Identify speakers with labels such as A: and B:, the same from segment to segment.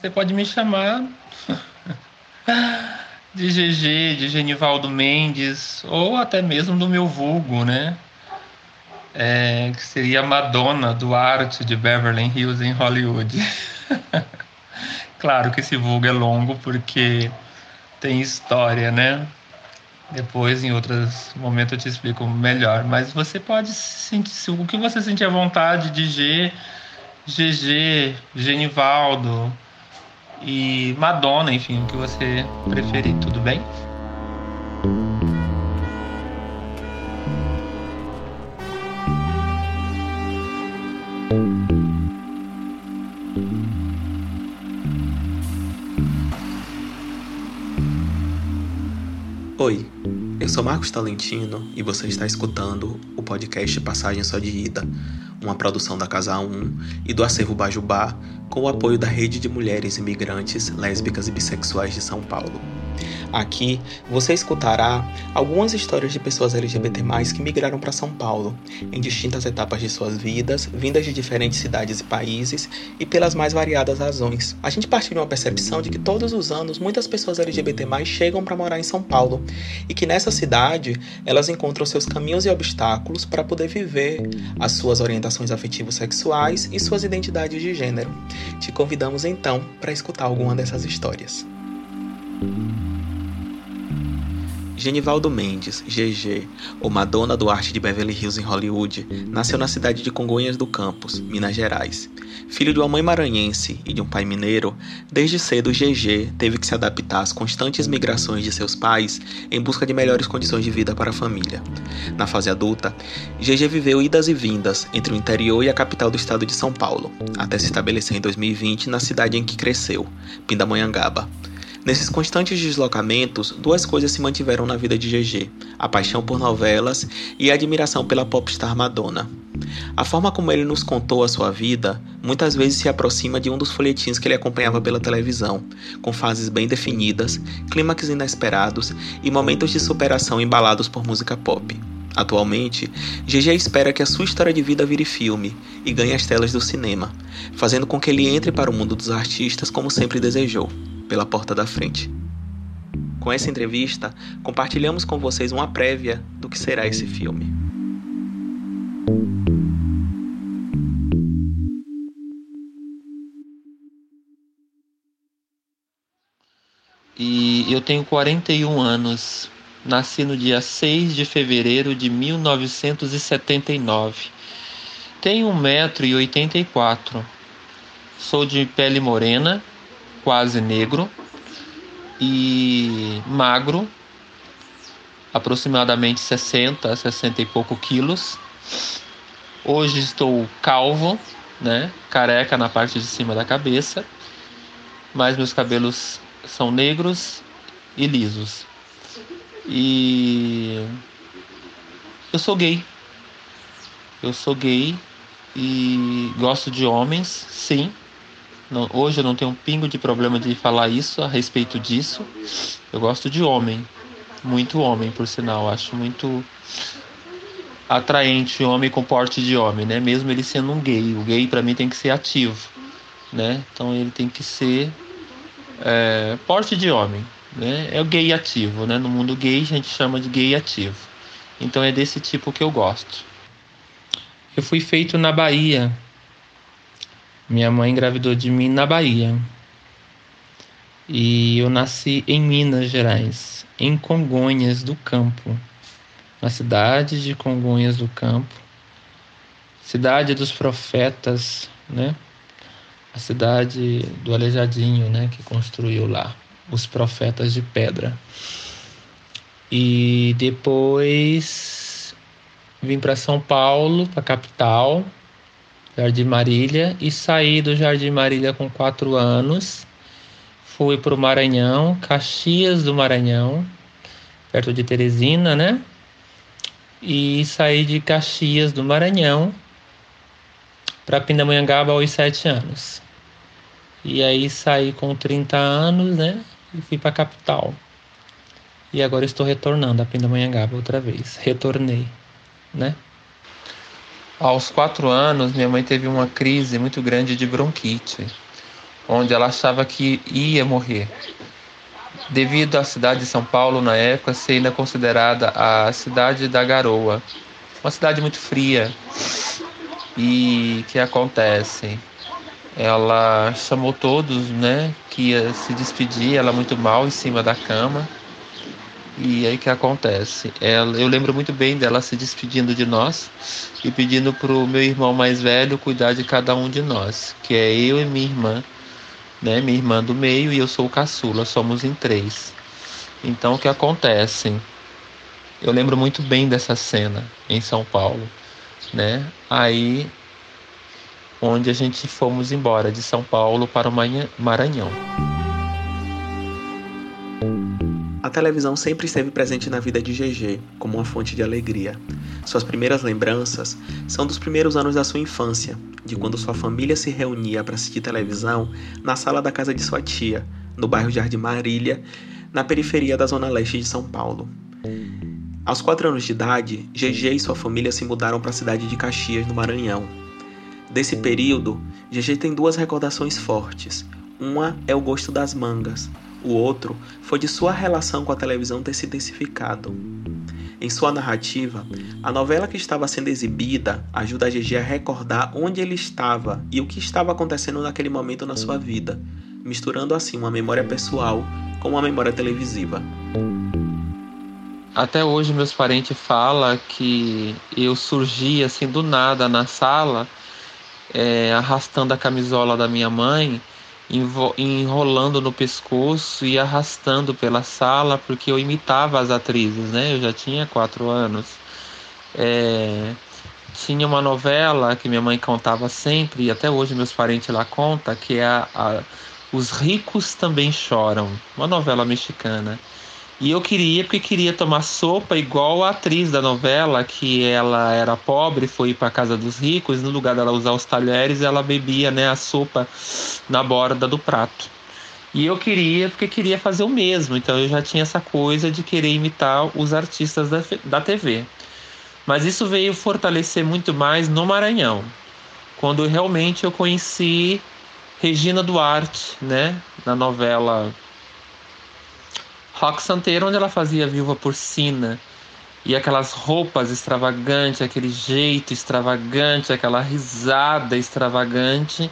A: Você pode me chamar de GG, de Genivaldo Mendes, ou até mesmo do meu vulgo, né? É, que seria Madonna Duarte de Beverly Hills em Hollywood. claro que esse vulgo é longo porque tem história, né? Depois, em outros momentos, eu te explico melhor. Mas você pode sentir o que você sentir à vontade de G, GG, Genivaldo e Madonna, enfim, o que você preferir, tudo bem?
B: Oi, eu sou Marcos Talentino e você está escutando o podcast Passagem Só de Ida, uma produção da Casa 1 e do Acervo Bajubá, com o apoio da Rede de Mulheres Imigrantes Lésbicas e Bissexuais de São Paulo. Aqui você escutará algumas histórias de pessoas LGBT que migraram para São Paulo, em distintas etapas de suas vidas, vindas de diferentes cidades e países e pelas mais variadas razões. A gente partilha de uma percepção de que todos os anos muitas pessoas LGBT chegam para morar em São Paulo e que nessa cidade elas encontram seus caminhos e obstáculos para poder viver as suas orientações afetivos sexuais e suas identidades de gênero. Te convidamos então para escutar alguma dessas histórias. Genivaldo Mendes, GG, ou Madonna Duarte de Beverly Hills em Hollywood, nasceu na cidade de Congonhas do Campos, Minas Gerais. Filho de uma mãe maranhense e de um pai mineiro, desde cedo GG teve que se adaptar às constantes migrações de seus pais em busca de melhores condições de vida para a família. Na fase adulta, GG viveu idas e vindas entre o interior e a capital do estado de São Paulo, até se estabelecer em 2020 na cidade em que cresceu, Pindamonhangaba. Nesses constantes deslocamentos, duas coisas se mantiveram na vida de GG: a paixão por novelas e a admiração pela popstar Madonna. A forma como ele nos contou a sua vida muitas vezes se aproxima de um dos folhetins que ele acompanhava pela televisão, com fases bem definidas, clímax inesperados e momentos de superação embalados por música pop. Atualmente, GG espera que a sua história de vida vire filme e ganhe as telas do cinema, fazendo com que ele entre para o mundo dos artistas como sempre desejou pela porta da frente. Com essa entrevista, compartilhamos com vocês uma prévia do que será esse filme.
A: E eu tenho 41 anos. Nasci no dia 6 de fevereiro de 1979. Tenho 1,84m. Sou de pele morena, quase negro e magro, aproximadamente 60, 60 e pouco quilos. Hoje estou calvo, né? Careca na parte de cima da cabeça, mas meus cabelos são negros e lisos. E eu sou gay. Eu sou gay e gosto de homens, sim, não, hoje eu não tenho um pingo de problema de falar isso a respeito disso. Eu gosto de homem, muito homem, por sinal. Acho muito atraente homem com porte de homem, né? Mesmo ele sendo um gay. O gay para mim tem que ser ativo, né? Então ele tem que ser é, porte de homem, né? É o gay ativo, né? No mundo gay a gente chama de gay ativo. Então é desse tipo que eu gosto. Eu fui feito na Bahia, minha mãe engravidou de mim na Bahia. E eu nasci em Minas Gerais, em Congonhas do Campo, na cidade de Congonhas do Campo, cidade dos profetas, né? A cidade do Aleijadinho, né, que construiu lá os profetas de pedra. E depois vim para São Paulo, para a capital, Jardim Marília e saí do Jardim Marília com quatro anos. Fui para o Maranhão, Caxias do Maranhão, perto de Teresina, né? E saí de Caxias do Maranhão para Pindamonhangaba aos sete anos. E aí saí com 30 anos, né? E fui para a capital. E agora estou retornando a Pindamonhangaba outra vez. Retornei, né? Aos quatro anos, minha mãe teve uma crise muito grande de bronquite. onde ela achava que ia morrer. Devido à cidade de São Paulo, na época, ser ainda considerada a cidade da garoa, uma cidade muito fria. E que acontece? Ela chamou todos, né, que ia se despedir, ela muito mal em cima da cama. E aí que acontece? Ela, eu lembro muito bem dela se despedindo de nós e pedindo pro meu irmão mais velho cuidar de cada um de nós, que é eu e minha irmã, né? Minha irmã do meio e eu sou o caçula, somos em três. Então o que acontece? Eu lembro muito bem dessa cena em São Paulo, né? Aí onde a gente fomos embora de São Paulo para o Maranhão.
B: A televisão sempre esteve presente na vida de GG como uma fonte de alegria. Suas primeiras lembranças são dos primeiros anos da sua infância, de quando sua família se reunia para assistir televisão na sala da casa de sua tia, no bairro Jardim Marília, na periferia da zona leste de São Paulo. Aos 4 anos de idade, GG e sua família se mudaram para a cidade de Caxias, no Maranhão. Desse período, GG tem duas recordações fortes. Uma é o gosto das mangas, o outro foi de sua relação com a televisão ter se intensificado. Em sua narrativa, a novela que estava sendo exibida ajuda a GG a recordar onde ele estava e o que estava acontecendo naquele momento na sua vida, misturando assim uma memória pessoal com uma memória televisiva.
A: Até hoje meus parentes falam que eu surgi assim do nada na sala, é, arrastando a camisola da minha mãe enrolando no pescoço e arrastando pela sala porque eu imitava as atrizes, né? Eu já tinha quatro anos. É... Tinha uma novela que minha mãe contava sempre e até hoje meus parentes lá contam que é a, a... Os ricos também choram, uma novela mexicana. E eu queria, porque queria tomar sopa igual a atriz da novela, que ela era pobre, foi para casa dos ricos, no lugar dela usar os talheres, ela bebia né, a sopa na borda do prato. E eu queria, porque queria fazer o mesmo, então eu já tinha essa coisa de querer imitar os artistas da, da TV. Mas isso veio fortalecer muito mais no Maranhão, quando realmente eu conheci Regina Duarte, né, na novela Rock Santeiro, onde ela fazia Viúva Porcina. E aquelas roupas extravagantes, aquele jeito extravagante, aquela risada extravagante,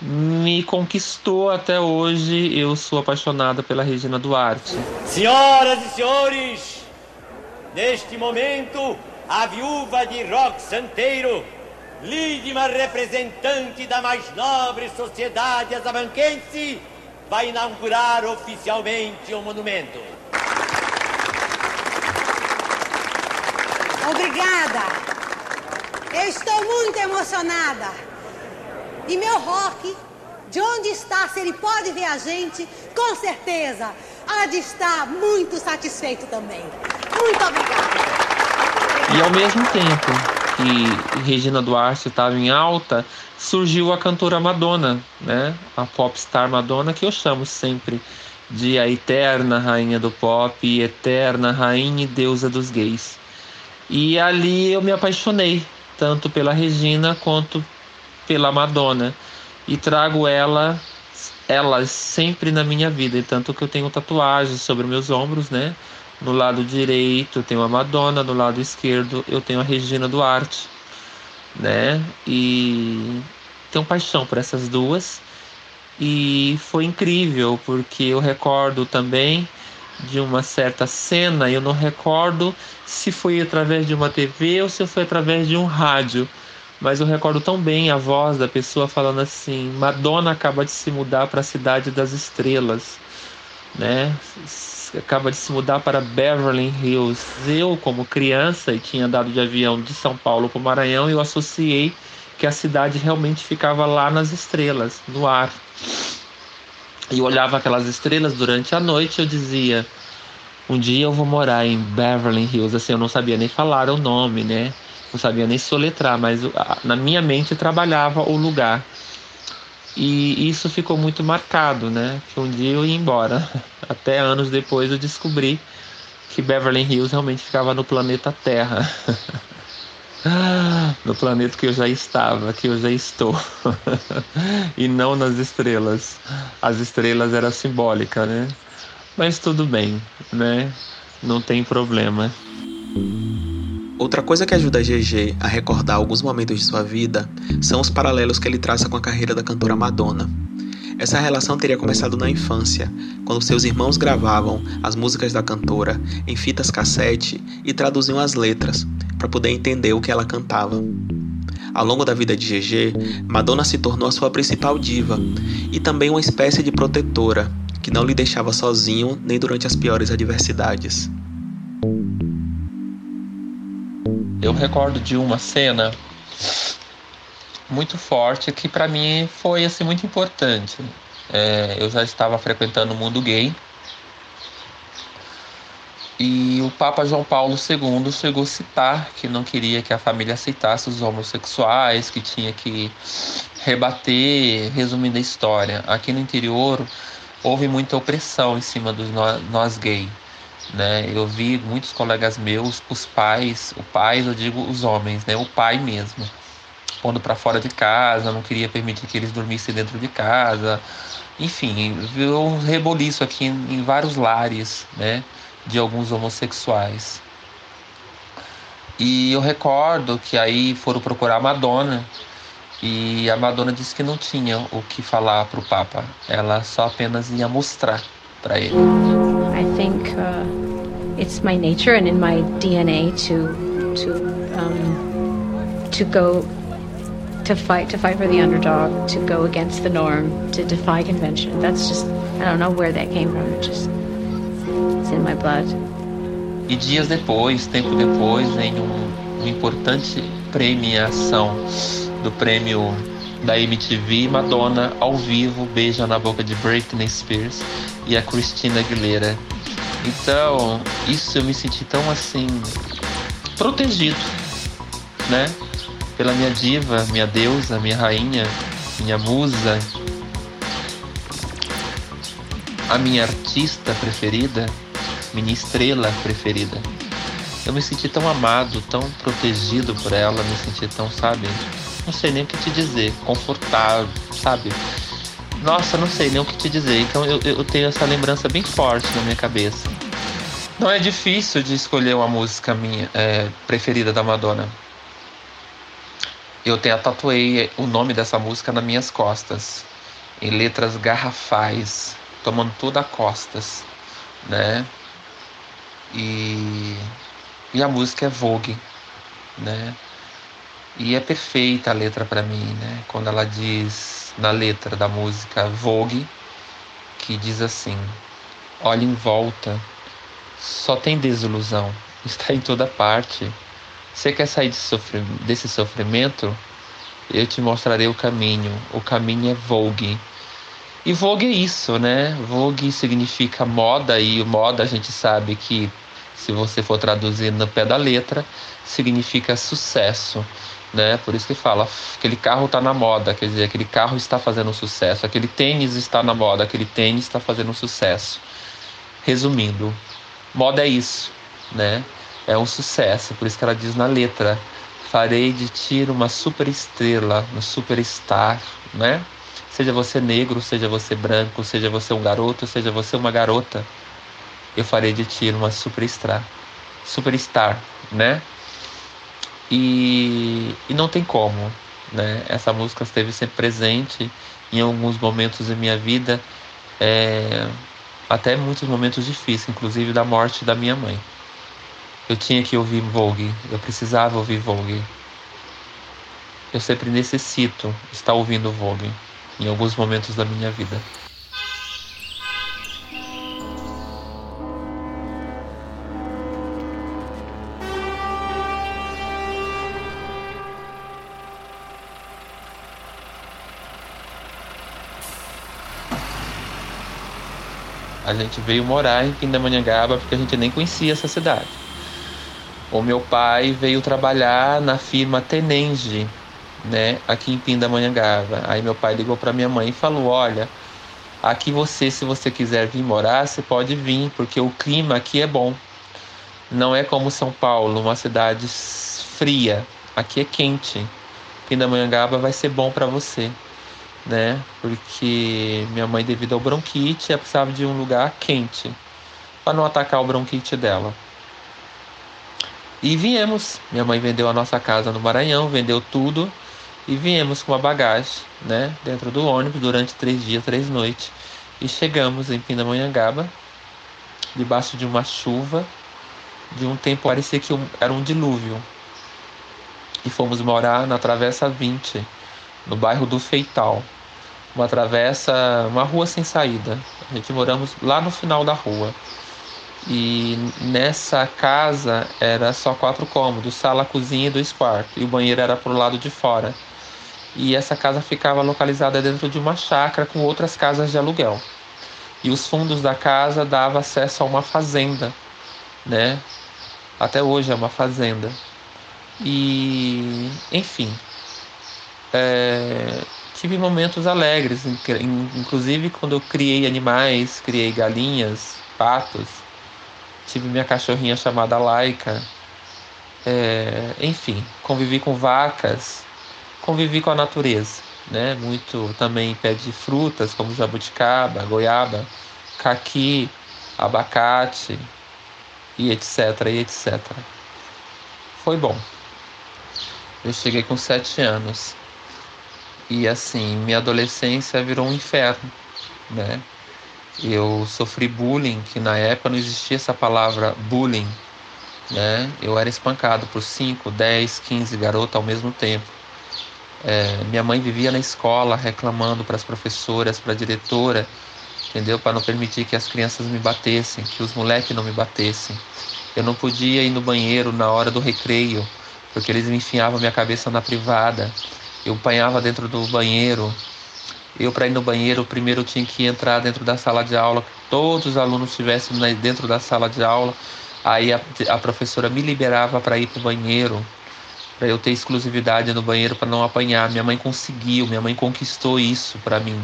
A: me conquistou até hoje. Eu sou apaixonada pela Regina Duarte.
C: Senhoras e senhores, neste momento, a viúva de Rock Santeiro, lídima representante da mais nobre sociedade azamanquense, vai inaugurar oficialmente o monumento.
D: Obrigada. Eu estou muito emocionada. E meu rock, de onde está, se ele pode ver a gente, com certeza, há de estar muito satisfeito também. Muito obrigada.
A: E ao mesmo tempo que Regina Duarte estava em alta, surgiu a cantora Madonna, né? A popstar Madonna, que eu chamo sempre de a eterna rainha do pop, eterna rainha e deusa dos gays. E ali eu me apaixonei, tanto pela Regina quanto pela Madonna. E trago ela, elas sempre na minha vida, e tanto que eu tenho tatuagens sobre meus ombros, né? No lado direito eu tenho a Madonna, no lado esquerdo eu tenho a Regina Duarte né? E tenho paixão por essas duas. E foi incrível, porque eu recordo também de uma certa cena, eu não recordo se foi através de uma TV ou se foi através de um rádio, mas eu recordo tão bem a voz da pessoa falando assim: Madonna acaba de se mudar para a cidade das estrelas, né? Acaba de se mudar para Beverly Hills. Eu, como criança, e tinha andado de avião de São Paulo para o Maranhão, eu associei que a cidade realmente ficava lá nas estrelas, no ar. E olhava aquelas estrelas durante a noite eu dizia: um dia eu vou morar em Beverly Hills. Assim, eu não sabia nem falar o nome, né? Não sabia nem soletrar, mas na minha mente trabalhava o lugar. E isso ficou muito marcado, né? Que um dia eu ia embora. Até anos depois eu descobri que Beverly Hills realmente ficava no planeta Terra. no planeta que eu já estava, que eu já estou, e não nas estrelas. As estrelas era simbólica, né? Mas tudo bem, né? Não tem problema.
B: Outra coisa que ajuda a GG a recordar alguns momentos de sua vida são os paralelos que ele traça com a carreira da cantora Madonna. Essa relação teria começado na infância, quando seus irmãos gravavam as músicas da cantora em fitas cassete e traduziam as letras para poder entender o que ela cantava. Ao longo da vida de GG, Madonna se tornou a sua principal diva e também uma espécie de protetora que não lhe deixava sozinho nem durante as piores adversidades.
A: Eu recordo de uma cena muito forte que para mim foi assim muito importante. É, eu já estava frequentando o mundo gay e o Papa João Paulo II chegou a citar que não queria que a família aceitasse os homossexuais, que tinha que rebater, resumindo a história. Aqui no interior houve muita opressão em cima dos nós, nós gays. Né? Eu vi muitos colegas meus, os pais, o pai, eu digo os homens, né? O pai mesmo, pondo para fora de casa, não queria permitir que eles dormissem dentro de casa. Enfim, viu um reboliço aqui em, em vários lares, né? De alguns homossexuais. E eu recordo que aí foram procurar a Madonna e a Madonna disse que não tinha o que falar para o Papa. Ela só apenas ia mostrar para ele.
E: I think uh, it's my nature and in my DNA to to um, to go to fight to fight for the underdog, to go against the norm, to defy convention. That's just I don't know where that came from. It just it's in my blood.
A: E dias depois, tempo depois, em um, uma importante premiação do prêmio da MTV, Madonna ao vivo beija na boca de Britney Spears e a Christina Aguilera. Então, isso eu me senti tão assim protegido, né? Pela minha diva, minha deusa, minha rainha, minha musa, a minha artista preferida, minha estrela preferida. Eu me senti tão amado, tão protegido por ela, me senti tão, sabe? Não sei nem o que te dizer, confortável, sabe? Nossa, não sei nem o que te dizer. Então eu, eu tenho essa lembrança bem forte na minha cabeça. Não é difícil de escolher uma música minha é, preferida da Madonna. Eu tenho tatuei o nome dessa música nas minhas costas, em letras garrafais, tomando tudo a costas, né? E, e a música é Vogue, né? E é perfeita a letra para mim, né? Quando ela diz na letra da música Vogue, que diz assim: Olha em volta, só tem desilusão, está em toda parte. Você quer sair desse sofrimento? Eu te mostrarei o caminho. O caminho é Vogue. E Vogue é isso, né? Vogue significa moda, e moda a gente sabe que, se você for traduzir no pé da letra, significa sucesso né? Por isso que fala, aquele carro está na moda, quer dizer, aquele carro está fazendo sucesso, aquele tênis está na moda, aquele tênis está fazendo sucesso. Resumindo, moda é isso, né? É um sucesso, por isso que ela diz na letra: farei de ti uma super estrela, um superstar, né? Seja você negro, seja você branco, seja você um garoto, seja você uma garota, eu farei de ti uma superstar, superstar, né? E, e não tem como, né? Essa música esteve sempre presente em alguns momentos da minha vida, é, até muitos momentos difíceis, inclusive da morte da minha mãe. Eu tinha que ouvir Vogue, eu precisava ouvir Vogue. Eu sempre necessito estar ouvindo Vogue em alguns momentos da minha vida. A gente veio morar em Pindamonhangaba porque a gente nem conhecia essa cidade. O meu pai veio trabalhar na firma Tenenge, né, aqui em Pindamonhangaba. Aí meu pai ligou para minha mãe e falou: "Olha, aqui você, se você quiser vir morar, você pode vir, porque o clima aqui é bom. Não é como São Paulo, uma cidade fria. aqui é quente. Pindamonhangaba vai ser bom para você, né? Porque minha mãe, devido ao bronquite, ela precisava de um lugar quente para não atacar o bronquite dela. E viemos. Minha mãe vendeu a nossa casa no Maranhão, vendeu tudo e viemos com uma bagagem, né, dentro do ônibus durante três dias, três noites. E chegamos em Pindamonhangaba, debaixo de uma chuva, de um tempo parecia que era um dilúvio. E fomos morar na Travessa 20, no bairro do Feital. Uma travessa, uma rua sem saída. A gente moramos lá no final da rua. E nessa casa era só quatro cômodos, sala, cozinha e dois quartos. E o banheiro era pro lado de fora. E essa casa ficava localizada dentro de uma chácara com outras casas de aluguel. E os fundos da casa davam acesso a uma fazenda, né? Até hoje é uma fazenda. E, enfim, é, tive momentos alegres, inclusive quando eu criei animais, criei galinhas, patos, tive minha cachorrinha chamada Laika, é, enfim, convivi com vacas, convivi com a natureza, né? Muito também pé de frutas como jabuticaba, goiaba, caqui, abacate e etc, e etc. Foi bom. Eu cheguei com sete anos e assim minha adolescência virou um inferno, né? Eu sofri bullying, que na época não existia essa palavra bullying, né? Eu era espancado por 5, 10, 15 garotas ao mesmo tempo. É, minha mãe vivia na escola reclamando para as professoras, para a diretora, entendeu? Para não permitir que as crianças me batessem, que os moleques não me batessem. Eu não podia ir no banheiro na hora do recreio, porque eles me enfiavam minha cabeça na privada. Eu apanhava dentro do banheiro, eu, para ir no banheiro, primeiro tinha que entrar dentro da sala de aula, que todos os alunos estivessem dentro da sala de aula. Aí a, a professora me liberava para ir para o banheiro, para eu ter exclusividade no banheiro para não apanhar. Minha mãe conseguiu, minha mãe conquistou isso para mim.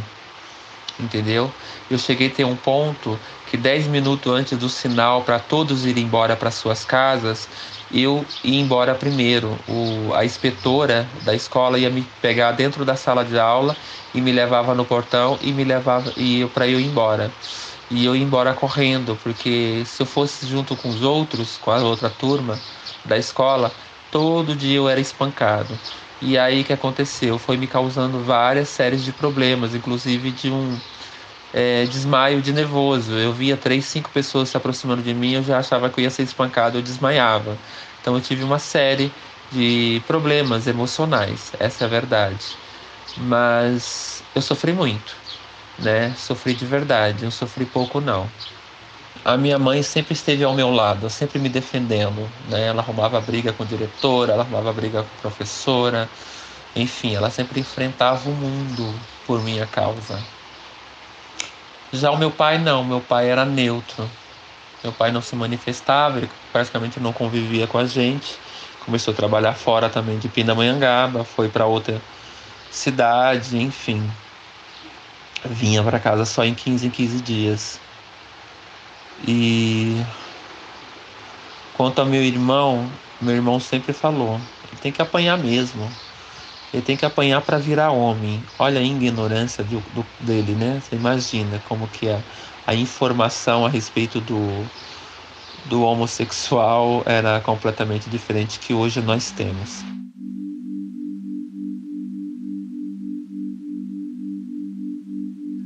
A: Entendeu? Eu cheguei a ter um ponto que 10 minutos antes do sinal para todos irem embora para suas casas, eu ia embora primeiro. O, a inspetora da escola ia me pegar dentro da sala de aula e me levava no portão e me levava e para eu ir embora. E eu ia embora correndo, porque se eu fosse junto com os outros, com a outra turma da escola, todo dia eu era espancado. E aí que aconteceu? Foi me causando várias séries de problemas, inclusive de um é, desmaio de nervoso. Eu via três, cinco pessoas se aproximando de mim, eu já achava que eu ia ser espancado, eu desmaiava. Então eu tive uma série de problemas emocionais, essa é a verdade. Mas eu sofri muito, né? Sofri de verdade, não sofri pouco não. A minha mãe sempre esteve ao meu lado, sempre me defendendo, né? Ela arrumava briga com a diretora, ela arrumava briga com a professora, enfim, ela sempre enfrentava o mundo por minha causa. Já o meu pai não, meu pai era neutro. Meu pai não se manifestava, ele praticamente não convivia com a gente. Começou a trabalhar fora também de Pindamonhangaba, foi para outra cidade, enfim. Vinha para casa só em 15 em 15 dias. E quanto ao meu irmão, meu irmão sempre falou, ele tem que apanhar mesmo. Ele tem que apanhar para virar homem. Olha a ignorância do, do, dele, né? Você imagina como que é a informação a respeito do, do homossexual era completamente diferente que hoje nós temos.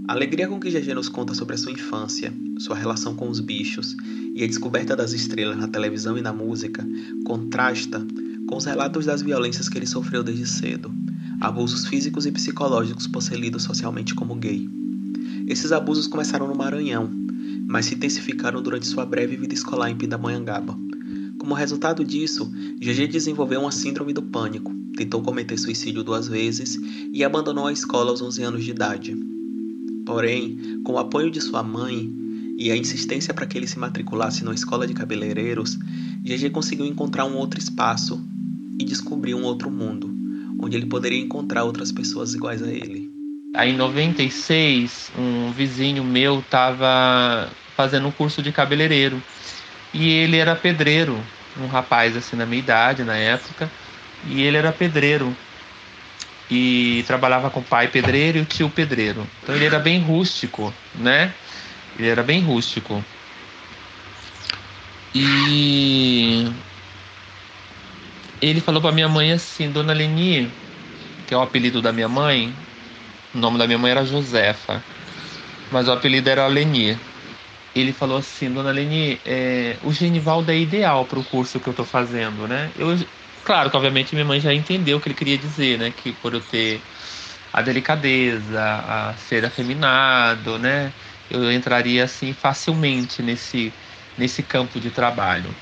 B: A alegria com que GG nos conta sobre a sua infância, sua relação com os bichos e a descoberta das estrelas na televisão e na música contrasta com os relatos das violências que ele sofreu desde cedo, abusos físicos e psicológicos por ser lido socialmente como gay. Esses abusos começaram no Maranhão, mas se intensificaram durante sua breve vida escolar em Pindamonhangaba. Como resultado disso, GG desenvolveu uma síndrome do pânico, tentou cometer suicídio duas vezes e abandonou a escola aos 11 anos de idade. Porém, com o apoio de sua mãe e a insistência para que ele se matriculasse numa escola de cabeleireiros, GG conseguiu encontrar um outro espaço e descobrir um outro mundo, onde ele poderia encontrar outras pessoas iguais a ele.
A: Aí em 96, um vizinho meu estava fazendo um curso de cabeleireiro e ele era pedreiro, um rapaz assim na minha idade na época, e ele era pedreiro e trabalhava com o pai pedreiro e o tio pedreiro. Então ele era bem rústico, né? Ele era bem rústico. E ele falou para minha mãe assim, Dona Leni, que é o apelido da minha mãe, o nome da minha mãe era Josefa, mas o apelido era Leni. Ele falou assim, Dona Leni, é, o Genivaldo é ideal para o curso que eu estou fazendo, né? Eu, claro que obviamente minha mãe já entendeu o que ele queria dizer, né? Que por eu ter a delicadeza, a ser afeminado, né? Eu entraria assim facilmente nesse nesse campo de trabalho.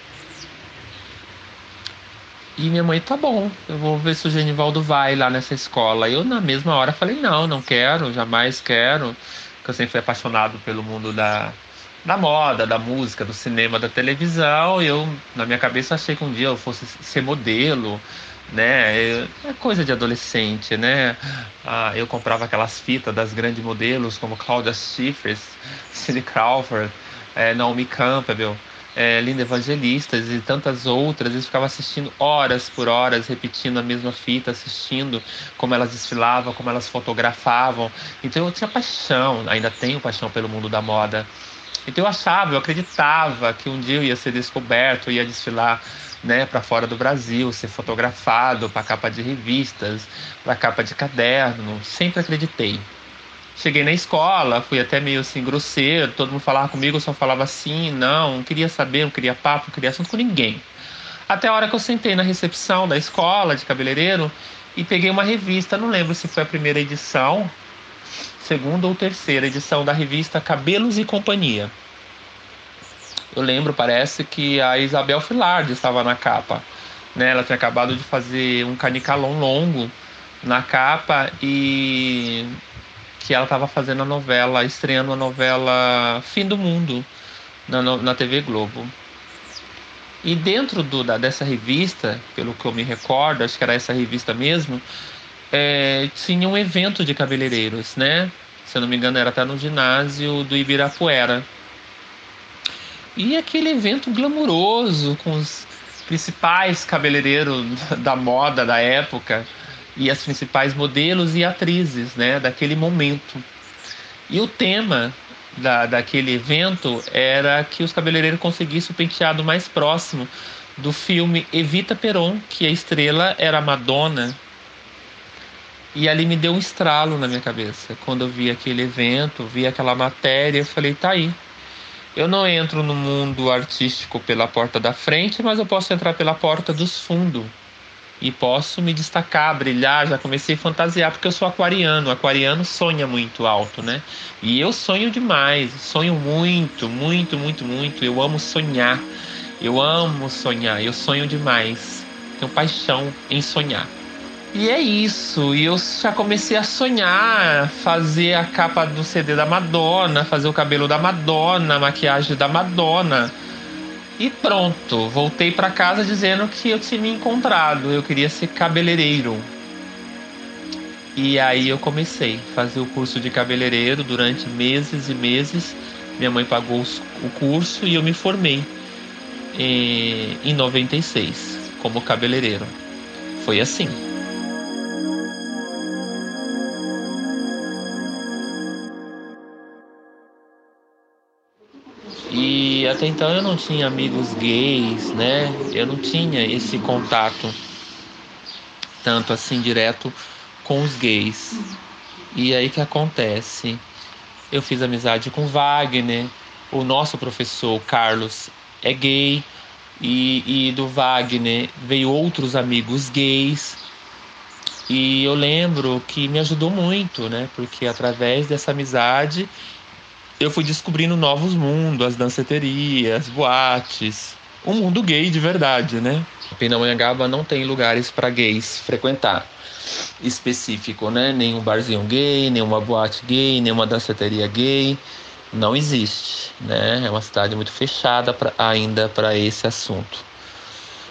A: E minha mãe, tá bom, eu vou ver se o Genivaldo vai lá nessa escola. Eu, na mesma hora, falei: não, não quero, jamais quero. Porque eu sempre fui apaixonado pelo mundo da, da moda, da música, do cinema, da televisão. Eu, na minha cabeça, achei que um dia eu fosse ser modelo, né? É coisa de adolescente, né? Ah, eu comprava aquelas fitas das grandes modelos, como Claudia Schiffer, Cindy Crawford é, Naomi Campbell, é, Linda Evangelistas e tantas outras. Eu ficava assistindo horas por horas, repetindo a mesma fita, assistindo como elas desfilavam, como elas fotografavam. Então eu tinha paixão, ainda tenho paixão pelo mundo da moda. Então eu achava, eu acreditava que um dia eu ia ser descoberto, ia desfilar né, para fora do Brasil, ser fotografado para capa de revistas, para capa de caderno. Sempre acreditei. Cheguei na escola, fui até meio assim grosseiro, todo mundo falava comigo, eu só falava assim, não, não queria saber, não queria papo, não queria assunto com ninguém. Até a hora que eu sentei na recepção da escola de cabeleireiro e peguei uma revista, não lembro se foi a primeira edição, segunda ou terceira edição da revista Cabelos e Companhia. Eu lembro, parece que a Isabel Filardi estava na capa. Né? Ela tinha acabado de fazer um canicalão longo na capa e que ela estava fazendo a novela, estreando a novela Fim do Mundo na, na TV Globo. E dentro do, da, dessa revista, pelo que eu me recordo, acho que era essa revista mesmo, é, tinha um evento de cabeleireiros, né? Se eu não me engano, era até no ginásio do Ibirapuera. E aquele evento glamuroso, com os principais cabeleireiros da moda da época, e as principais modelos e atrizes né, daquele momento. E o tema da, daquele evento era que os cabeleireiros conseguissem o penteado mais próximo do filme Evita Peron, que a estrela era Madonna. E ali me deu um estralo na minha cabeça. Quando eu vi aquele evento, vi aquela matéria, eu falei, tá aí. Eu não entro no mundo artístico pela porta da frente, mas eu posso entrar pela porta dos fundos e posso me destacar, brilhar. Já comecei a fantasiar porque eu sou aquariano. Aquariano sonha muito alto, né? E eu sonho demais, sonho muito, muito, muito, muito. Eu amo sonhar. Eu amo sonhar, eu sonho demais. Tenho paixão em sonhar. E é isso. E eu já comecei a sonhar, fazer a capa do CD da Madonna, fazer o cabelo da Madonna, a maquiagem da Madonna e pronto, voltei para casa dizendo que eu tinha me encontrado, eu queria ser cabeleireiro. E aí eu comecei a fazer o curso de cabeleireiro durante meses e meses. Minha mãe pagou o curso e eu me formei em 96 como cabeleireiro. Foi assim. Até então eu não tinha amigos gays, né? Eu não tinha esse contato tanto assim direto com os gays. E aí que acontece? Eu fiz amizade com Wagner, o nosso professor Carlos é gay, e, e do Wagner veio outros amigos gays. E eu lembro que me ajudou muito, né? Porque através dessa amizade eu fui descobrindo novos mundos, as danceterias, boates, um mundo gay de verdade, né? Pindamonhangaba não tem lugares para gays frequentar específico, né? Nenhum barzinho gay, nenhuma boate gay, nenhuma danceteria gay, não existe, né? É uma cidade muito fechada pra, ainda para esse assunto.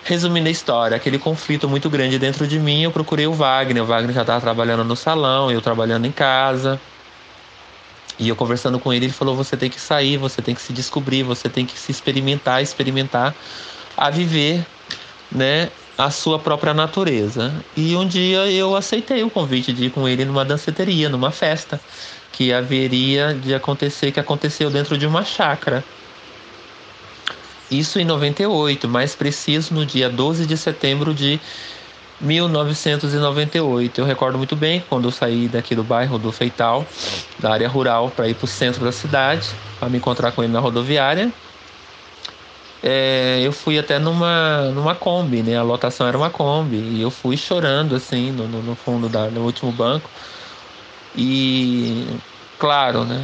A: Resumindo a história, aquele conflito muito grande dentro de mim, eu procurei o Wagner. O Wagner já estava trabalhando no salão, eu trabalhando em casa. E eu conversando com ele, ele falou: você tem que sair, você tem que se descobrir, você tem que se experimentar, experimentar a viver, né, a sua própria natureza. E um dia eu aceitei o convite de ir com ele numa danceteria, numa festa que haveria de acontecer, que aconteceu dentro de uma chácara. Isso em 98, mais preciso no dia 12 de setembro de 1998. Eu recordo muito bem quando eu saí daqui do bairro do Feital, da área rural, para ir para o centro da cidade, para me encontrar com ele na rodoviária é, eu fui até numa, numa Kombi, né? A lotação era uma Kombi. E eu fui chorando, assim, no, no fundo, da, no último banco. E, claro, né?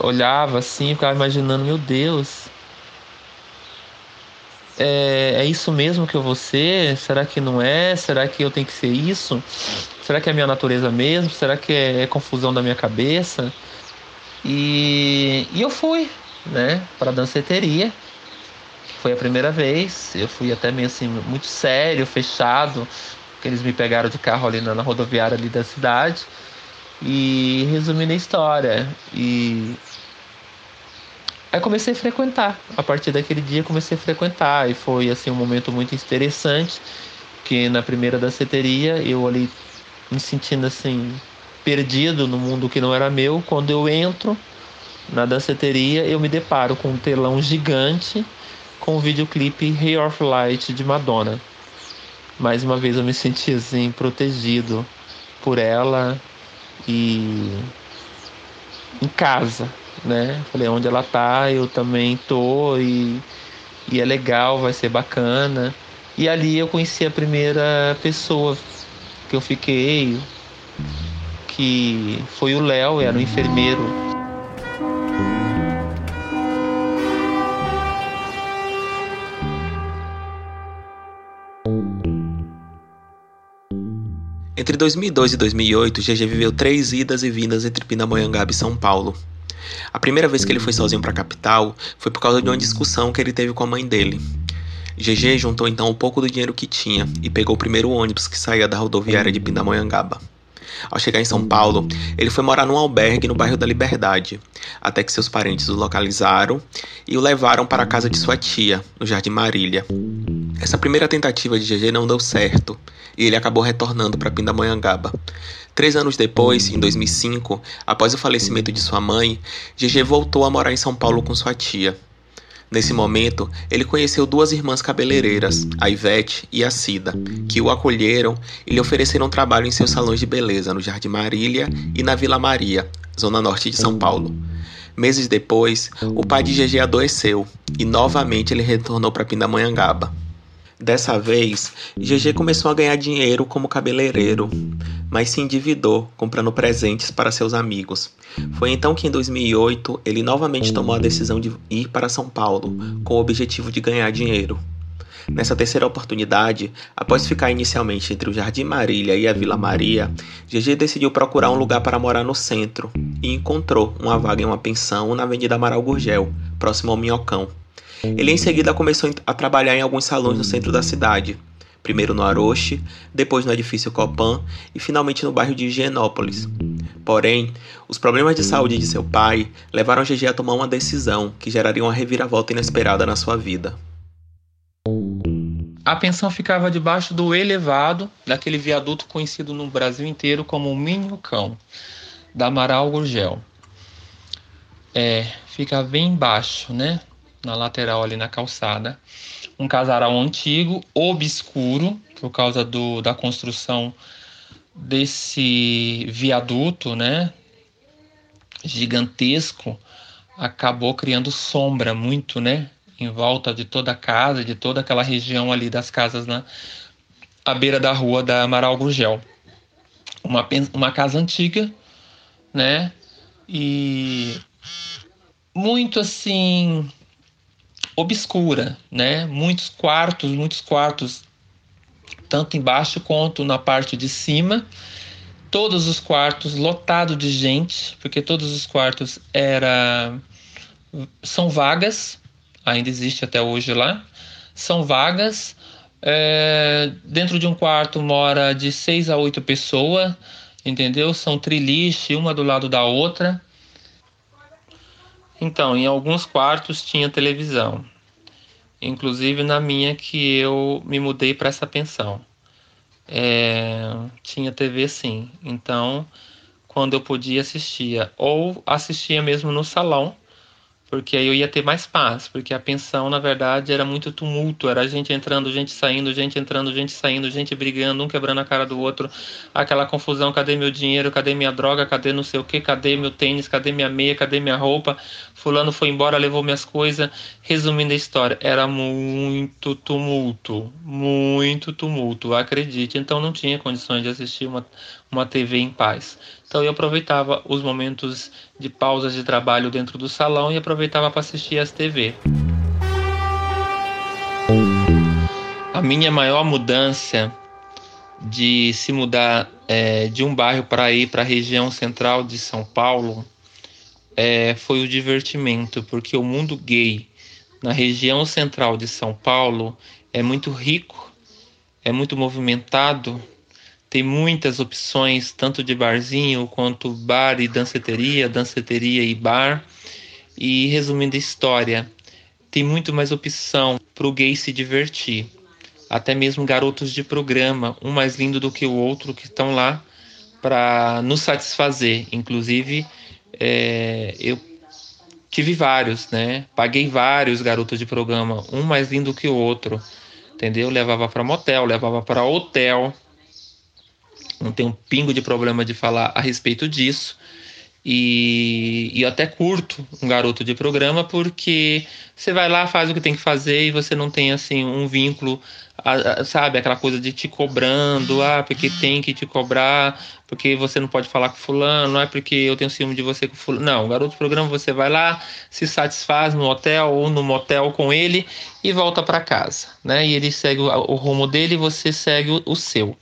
A: olhava assim, ficava imaginando, meu Deus, é, é, isso mesmo que eu vou ser? Será que não é? Será que eu tenho que ser isso? Será que é a minha natureza mesmo? Será que é, é confusão da minha cabeça? E, e eu fui, né, para a danceteria. Foi a primeira vez, eu fui até meio assim, muito sério, fechado, porque eles me pegaram de carro ali na, na rodoviária ali da cidade. E resumindo a história. E aí comecei a frequentar. A partir daquele dia comecei a frequentar. E foi assim um momento muito interessante. Que na primeira danceteria eu ali me sentindo assim perdido no mundo que não era meu. Quando eu entro na danceteria, eu me deparo com um telão gigante com o videoclipe Ray of Light de Madonna. Mais uma vez eu me senti assim protegido por ela e em casa, né? Falei onde ela tá, eu também tô e, e é legal, vai ser bacana. E ali eu conheci a primeira pessoa que eu fiquei, que foi o Léo, era um enfermeiro
B: Entre 2002 e 2008, GG viveu três idas e vindas entre Pindamonhangaba e São Paulo. A primeira vez que ele foi sozinho para a capital foi por causa de uma discussão que ele teve com a mãe dele. GG juntou então um pouco do dinheiro que tinha e pegou o primeiro ônibus que saía da rodoviária de Pindamonhangaba. Ao chegar em São Paulo, ele foi morar num albergue no bairro da Liberdade, até que seus parentes o localizaram e o levaram para a casa de sua tia, no Jardim Marília. Essa primeira tentativa de GG não deu certo e ele acabou retornando para Pindamonhangaba. Três anos depois, em 2005, após o falecimento de sua mãe, GG voltou a morar em São Paulo com sua tia. Nesse momento, ele conheceu duas irmãs cabeleireiras, a Ivete e a Cida, que o acolheram e lhe ofereceram trabalho em seus salões de beleza no Jardim Marília e na Vila Maria, zona norte de São Paulo. Meses depois, o pai de GG adoeceu e novamente ele retornou para Pindamonhangaba. Dessa vez, GG começou a ganhar dinheiro como cabeleireiro, mas se endividou comprando presentes para seus amigos. Foi então que em 2008 ele novamente tomou a decisão de ir para São Paulo com o objetivo de ganhar dinheiro. Nessa terceira oportunidade, após ficar inicialmente entre o Jardim Marília e a Vila Maria, GG decidiu procurar um lugar para morar no centro e encontrou uma vaga em uma pensão na Avenida Amaral Gurgel, próximo ao Minhocão. Ele em seguida começou a trabalhar em alguns salões no centro da cidade, primeiro no Aroche, depois no edifício Copan e finalmente no bairro de Higienópolis. Porém, os problemas de saúde de seu pai levaram GG a tomar uma decisão que geraria uma reviravolta inesperada na sua vida.
A: A pensão ficava debaixo do elevado daquele viaduto conhecido no Brasil inteiro como o Minhocão, da Amaral Gurgel. É, fica bem embaixo, né? na lateral ali na calçada. Um casarão antigo, obscuro, por causa do, da construção desse viaduto, né? Gigantesco, acabou criando sombra muito, né? Em volta de toda a casa, de toda aquela região ali das casas na à beira da rua da Amaral Gurgel. Uma, uma casa antiga, né? E muito assim obscura, né? Muitos quartos, muitos quartos, tanto embaixo quanto na parte de cima. Todos os quartos lotados de gente, porque todos os quartos era são vagas, ainda existe até hoje lá. São vagas. É, dentro de um quarto mora de seis a oito pessoas, entendeu? São triliche, uma do lado da outra. Então, em alguns quartos tinha televisão. inclusive na minha que eu me mudei para essa pensão. É, tinha TV sim, então quando eu podia assistia, ou assistia mesmo no salão, porque aí eu ia ter mais paz, porque a pensão, na verdade, era muito tumulto, era gente entrando, gente saindo, gente entrando, gente saindo, gente brigando, um quebrando a cara do outro, aquela confusão, cadê meu dinheiro, cadê minha droga, cadê não sei o que, cadê meu tênis, cadê minha meia, cadê minha roupa, fulano foi embora, levou minhas coisas, resumindo a história, era muito tumulto, muito tumulto, acredite, então não tinha condições de assistir uma, uma TV em paz. Então eu aproveitava os momentos de pausas de trabalho dentro do salão e aproveitava para assistir as TV. A minha maior mudança de se mudar é, de um bairro para ir para a região central de São Paulo é, foi o divertimento, porque o mundo gay na região central de São Paulo é muito rico, é muito movimentado, tem muitas opções, tanto de barzinho quanto bar e danceteria, danceteria e bar. E resumindo a história, tem muito mais opção para o gay se divertir. Até mesmo garotos de programa, um mais lindo do que o outro, que estão lá para nos satisfazer. Inclusive, é, eu tive vários, né? Paguei vários garotos de programa, um mais lindo que o outro, entendeu? Levava para motel, levava para hotel não tenho um pingo de problema de falar a respeito disso. E, e eu até curto um garoto de programa porque você vai lá, faz o que tem que fazer e você não tem assim um vínculo, sabe, aquela coisa de te cobrando, ah, porque tem que te cobrar, porque você não pode falar com fulano, não é porque eu tenho ciúme de você com fulano. Não, garoto de programa você vai lá, se satisfaz no hotel ou no motel com ele e volta para casa, né? E ele segue o, o rumo dele e você segue o, o seu.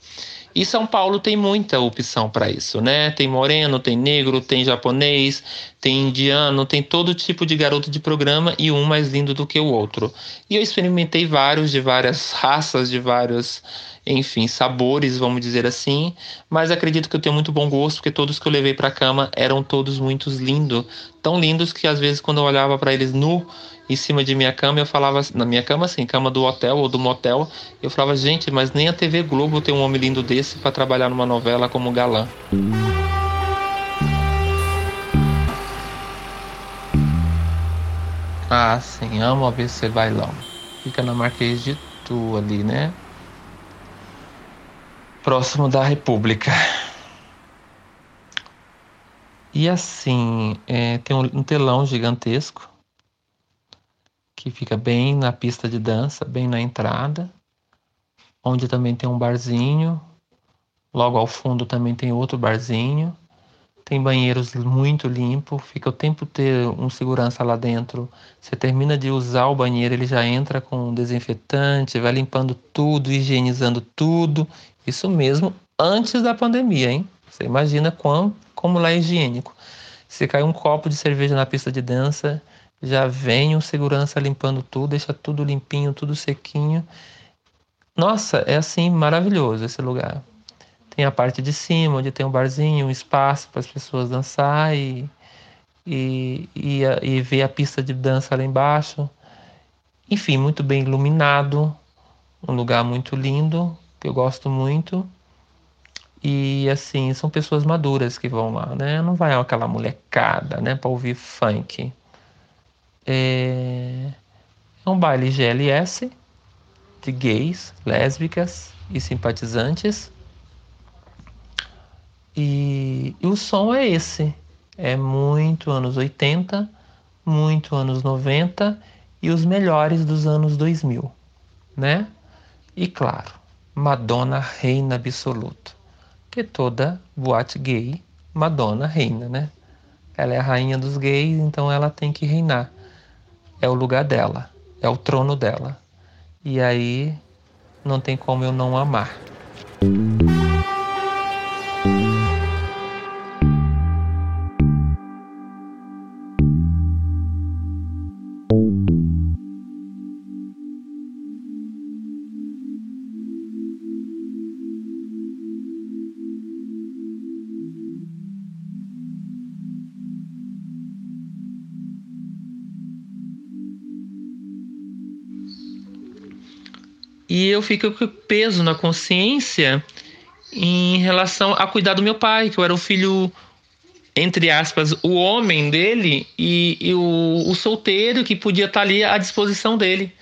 A: E São Paulo tem muita opção para isso, né? Tem moreno, tem negro, tem japonês, tem indiano, tem todo tipo de garoto de programa e um mais lindo do que o outro. E eu experimentei vários de várias raças, de vários, enfim, sabores, vamos dizer assim, mas acredito que eu tenho muito bom gosto, porque todos que eu levei para a cama eram todos muito lindos, tão lindos que às vezes quando eu olhava para eles nu, em cima de minha cama, eu falava, na minha cama assim, cama do hotel ou do motel, eu falava, gente, mas nem a TV Globo tem um homem lindo desse para trabalhar numa novela como galã. Ah, sim, amo a ABC Bailão. Fica na Marquês de Tu ali, né? Próximo da República. E assim, é, tem um telão gigantesco que fica bem na pista de dança, bem na entrada, onde também tem um barzinho. Logo ao fundo também tem outro barzinho. Tem banheiros muito limpo, fica o tempo ter um segurança lá dentro. Você termina de usar o banheiro, ele já entra com desinfetante, vai limpando tudo, higienizando tudo. Isso mesmo antes da pandemia, hein? Você imagina quão, como lá é higiênico. Se cai um copo de cerveja na pista de dança, já vem o segurança limpando tudo, deixa tudo limpinho, tudo sequinho. Nossa, é assim maravilhoso esse lugar. Tem a parte de cima, onde tem um barzinho, um espaço para as pessoas dançar e, e, e, e ver a pista de dança lá embaixo. Enfim, muito bem iluminado, um lugar muito lindo, que eu gosto muito. E assim, são pessoas maduras que vão lá, né? Não vai aquela molecada, né, para ouvir funk. É, é um baile GLS de gays, lésbicas e simpatizantes. E, e, o som é esse. É muito anos 80, muito anos 90 e os melhores dos anos 2000, né? E claro, Madonna reina absoluta. Que toda boate gay, Madonna reina, né? Ela é a rainha dos gays, então ela tem que reinar é o lugar dela, é o trono dela. E aí não tem como eu não amar. Eu fico com peso na consciência em relação a cuidar do meu pai, que eu era o filho, entre aspas, o homem dele e, e o, o, solteiro que podia estar ali à disposição dele.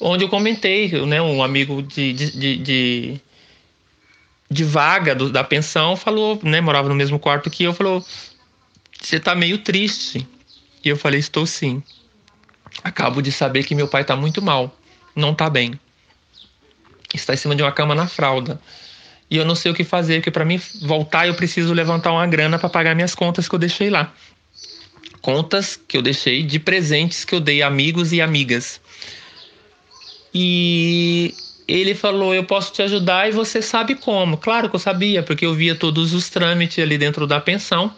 A: Onde eu comentei, né, um amigo de, de, de, de, vaga do, da pensão falou, né, morava no mesmo quarto que eu, falou: Você tá meio triste. E eu falei: Estou sim. Acabo de saber que meu pai tá muito mal, não tá bem. Está em cima de uma cama na fralda e eu não sei o que fazer, porque para mim voltar eu preciso levantar uma grana para pagar minhas contas que eu deixei lá. Contas que eu deixei de presentes que eu dei a amigos e amigas. E ele falou: Eu posso te ajudar e você sabe como. Claro que eu sabia, porque eu via todos os trâmites ali dentro da pensão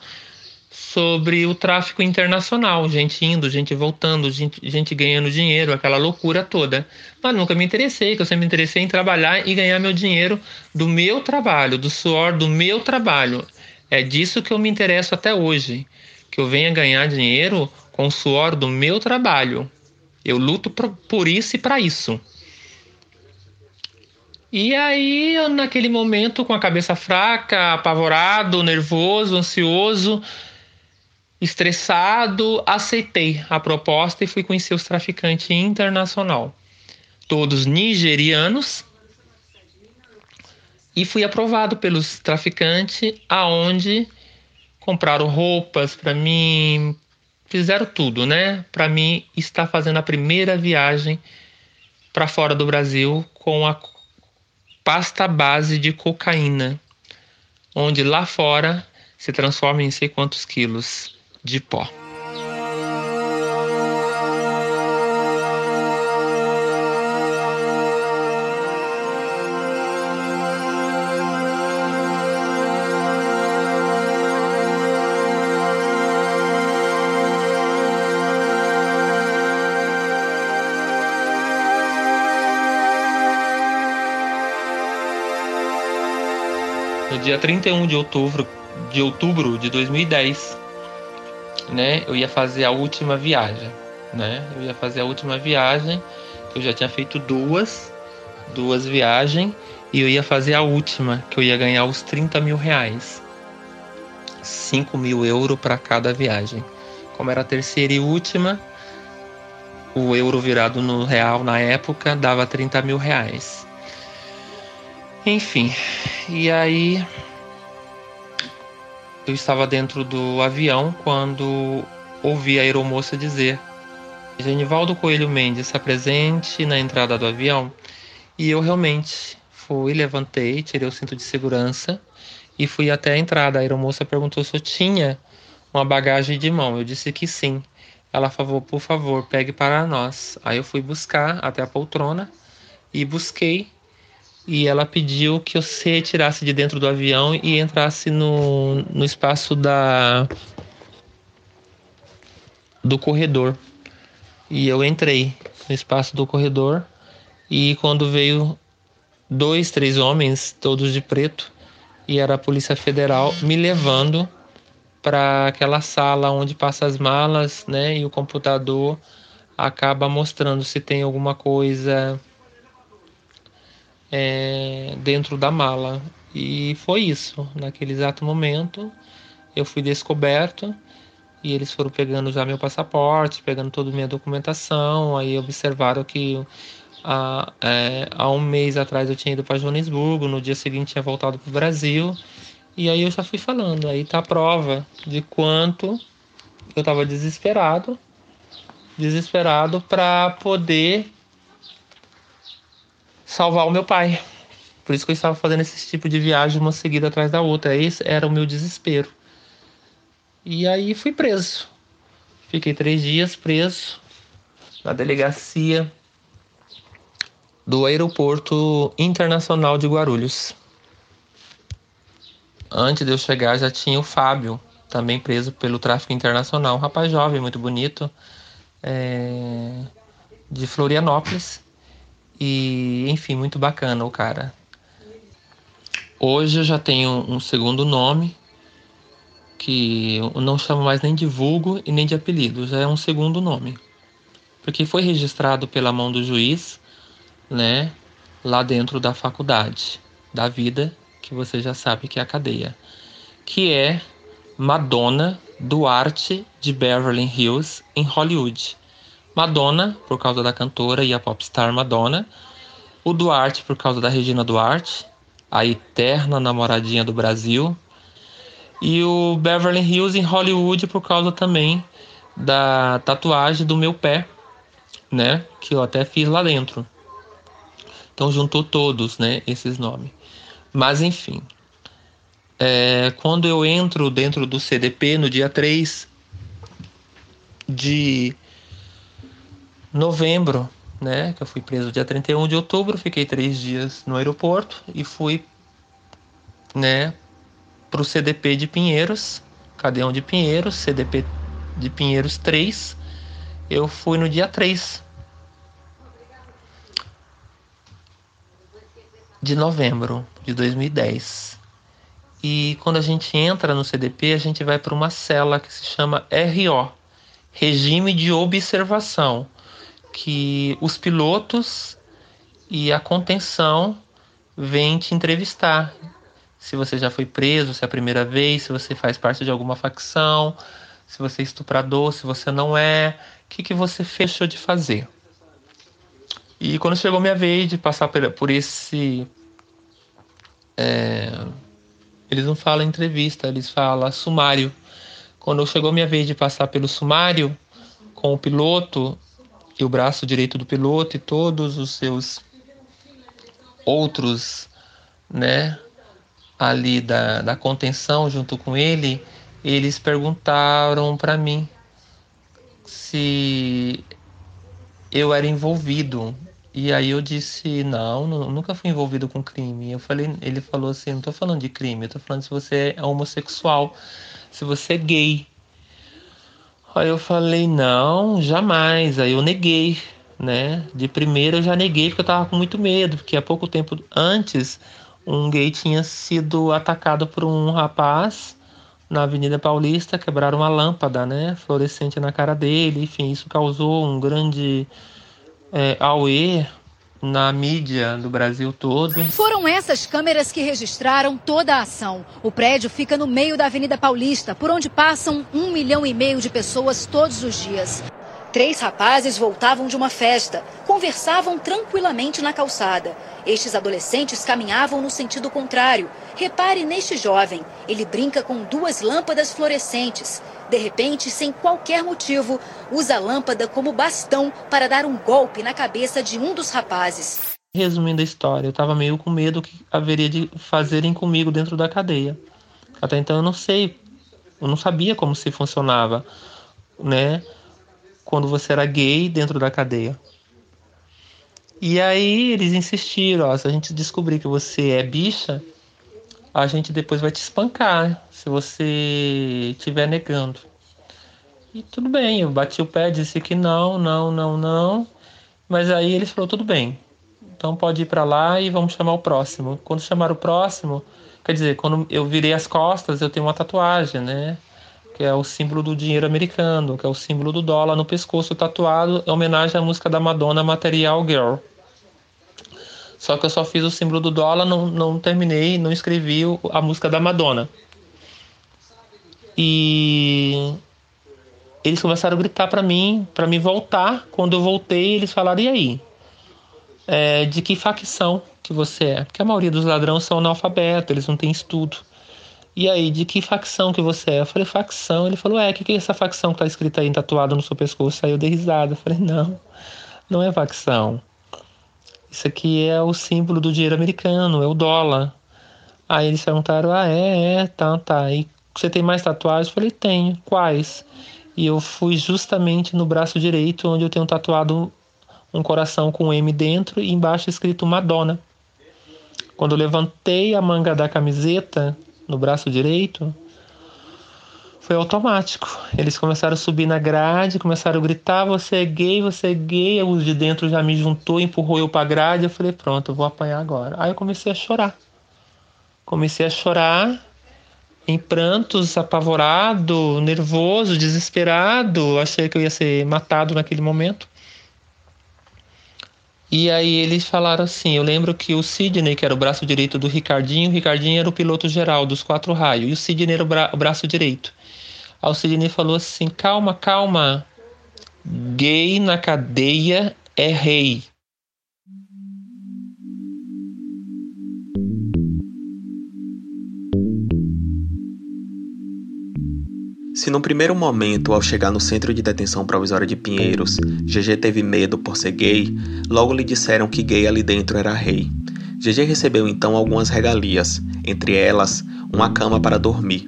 A: sobre o tráfico internacional, gente indo, gente voltando, gente, gente, ganhando dinheiro, aquela loucura toda. Mas nunca me interessei, que eu sempre me interessei em trabalhar e ganhar meu dinheiro do meu trabalho, do suor do meu trabalho. É disso que eu me interesso até hoje, que eu venha ganhar dinheiro com o suor do meu trabalho. Eu luto por isso e para isso. E aí, eu, naquele momento, com a cabeça fraca, apavorado, nervoso, ansioso, Estressado, aceitei a proposta e fui conhecer os traficantes internacional. Todos nigerianos. E fui aprovado pelos traficantes, aonde compraram roupas para mim, fizeram tudo, né? Para mim estar fazendo a primeira viagem para fora do Brasil com a pasta base de cocaína, onde lá fora se transforma em sei quantos quilos de pó. No dia 31 de outubro de outubro de 2010, né, eu ia fazer a última viagem, né? Eu ia fazer a última viagem, eu já tinha feito duas, duas viagens, e eu ia fazer a última, que eu ia ganhar os 30 mil reais. 5 mil euros para cada viagem. Como era a terceira e última, o euro virado no real na época dava 30 mil reais. Enfim, e aí eu estava dentro do avião quando ouvi a aeromoça dizer: Genivaldo Coelho Mendes está presente na entrada do avião. E eu realmente fui, levantei, tirei o cinto de segurança e fui até a entrada. A aeromoça perguntou se eu tinha uma bagagem de mão. Eu disse que sim. Ela falou: por favor, pegue para nós. Aí eu fui buscar até a poltrona e busquei e ela pediu que eu se retirasse de dentro do avião e entrasse no, no espaço da do corredor. E eu entrei no espaço do corredor e quando veio dois, três homens, todos de preto, e era a Polícia Federal me levando para aquela sala onde passa as malas, né? E o computador acaba mostrando se tem alguma coisa é, dentro da mala. E foi isso. Naquele exato momento, eu fui descoberto e eles foram pegando já meu passaporte, pegando toda a minha documentação. Aí observaram que há, é, há um mês atrás eu tinha ido para Joanesburgo, no dia seguinte tinha voltado para o Brasil. E aí eu já fui falando. Aí tá a prova de quanto eu estava desesperado desesperado para poder salvar o meu pai. Por isso que eu estava fazendo esse tipo de viagem uma seguida atrás da outra. Esse era o meu desespero. E aí fui preso. Fiquei três dias preso na delegacia do Aeroporto Internacional de Guarulhos. Antes de eu chegar já tinha o Fábio, também preso pelo tráfico internacional. Um rapaz jovem, muito bonito, é... de Florianópolis. E, enfim, muito bacana o cara. Hoje eu já tenho um segundo nome, que eu não chamo mais nem de vulgo e nem de apelido, já é um segundo nome. Porque foi registrado pela mão do juiz, né? lá dentro da faculdade da vida, que você já sabe que é a cadeia, que é Madonna Duarte de Beverly Hills, em Hollywood. Madonna, por causa da cantora e a popstar Madonna, o Duarte, por causa da Regina Duarte, a eterna namoradinha do Brasil, e o Beverly Hills em Hollywood por causa também da tatuagem do meu pé, né? Que eu até fiz lá dentro. Então juntou todos, né? Esses nomes. Mas enfim. É, quando eu entro dentro do CDP no dia 3 de novembro, né? Que eu fui preso dia 31 de outubro, fiquei três dias no aeroporto e fui, né, para o CDP de Pinheiros, Cadeão de Pinheiros, CDP de Pinheiros 3. Eu fui no dia 3 de novembro de 2010. E quando a gente entra no CDP, a gente vai para uma cela que se chama RO Regime de Observação que os pilotos e a contenção vêm te entrevistar. Se você já foi preso, se é a primeira vez, se você faz parte de alguma facção, se você é estuprador, se você não é, o que, que você fechou de fazer. E quando chegou minha vez de passar por esse. É, eles não falam entrevista, eles falam sumário. Quando chegou minha vez de passar pelo sumário com o piloto, e o braço direito do piloto e todos os seus outros, né, ali da, da contenção junto com ele, eles perguntaram para mim se eu era envolvido. E aí eu disse, não, nunca fui envolvido com crime. Eu falei, ele falou assim, não tô falando de crime, eu tô falando se você é homossexual, se você é gay. Aí eu falei, não, jamais. Aí eu neguei, né? De primeira eu já neguei porque eu tava com muito medo, porque há pouco tempo antes um gay tinha sido atacado por um rapaz na Avenida Paulista, quebraram uma lâmpada, né, fluorescente na cara dele, enfim, isso causou um grande é, auê na mídia do Brasil todo.
F: Foram essas câmeras que registraram toda a ação. O prédio fica no meio da Avenida Paulista, por onde passam um milhão e meio de pessoas todos os dias. Três rapazes voltavam de uma festa, conversavam tranquilamente na calçada. Estes adolescentes caminhavam no sentido contrário. Repare neste jovem. Ele brinca com duas lâmpadas fluorescentes. De repente, sem qualquer motivo, usa a lâmpada como bastão para dar um golpe na cabeça de um dos rapazes.
A: Resumindo a história, eu estava meio com medo que haveria de fazerem comigo dentro da cadeia. Até então eu não sei, eu não sabia como se funcionava, né? Quando você era gay dentro da cadeia. E aí eles insistiram, ó, se a gente descobrir que você é bicha, a gente depois vai te espancar se você estiver negando. E tudo bem, eu bati o pé, disse que não, não, não, não. Mas aí eles falou tudo bem. Então pode ir para lá e vamos chamar o próximo. Quando chamar o próximo, quer dizer, quando eu virei as costas, eu tenho uma tatuagem, né? Que é o símbolo do dinheiro americano, que é o símbolo do dólar no pescoço tatuado, em homenagem à música da Madonna Material Girl. Só que eu só fiz o símbolo do dólar, não, não terminei, não escrevi a música da Madonna. E eles começaram a gritar para mim, para me voltar. Quando eu voltei, eles falaram: e aí? É, de que facção que você é? Porque a maioria dos ladrões são analfabetos, eles não têm estudo. E aí, de que facção que você é? Eu falei, facção. Ele falou, é, o que, que é essa facção que tá escrita aí, tatuada no seu pescoço? Aí eu dei risada. Eu falei, não, não é facção. Isso aqui é o símbolo do dinheiro americano, é o dólar. Aí eles perguntaram, ah, é, é, tá, tá. E você tem mais tatuagens? Eu falei, tenho. Quais? E eu fui justamente no braço direito, onde eu tenho tatuado um coração com um M dentro e embaixo escrito Madonna. Quando eu levantei a manga da camiseta, no braço direito, foi automático. Eles começaram a subir na grade, começaram a gritar: Você é gay, você é gay. O de dentro já me juntou, empurrou eu pra grade. Eu falei: Pronto, eu vou apanhar agora. Aí eu comecei a chorar. Comecei a chorar, em prantos, apavorado, nervoso, desesperado. Achei que eu ia ser matado naquele momento. E aí eles falaram assim: eu lembro que o Sidney, que era o braço direito do Ricardinho, o Ricardinho era o piloto geral dos quatro raios, e o Sidney era o, bra o braço direito. Aí o Sidney falou assim: calma, calma, gay na cadeia é rei.
B: Se no primeiro momento, ao chegar no Centro de Detenção Provisória de Pinheiros, GG teve medo por ser gay, logo lhe disseram que gay ali dentro era rei. GG recebeu então algumas regalias, entre elas, uma cama para dormir.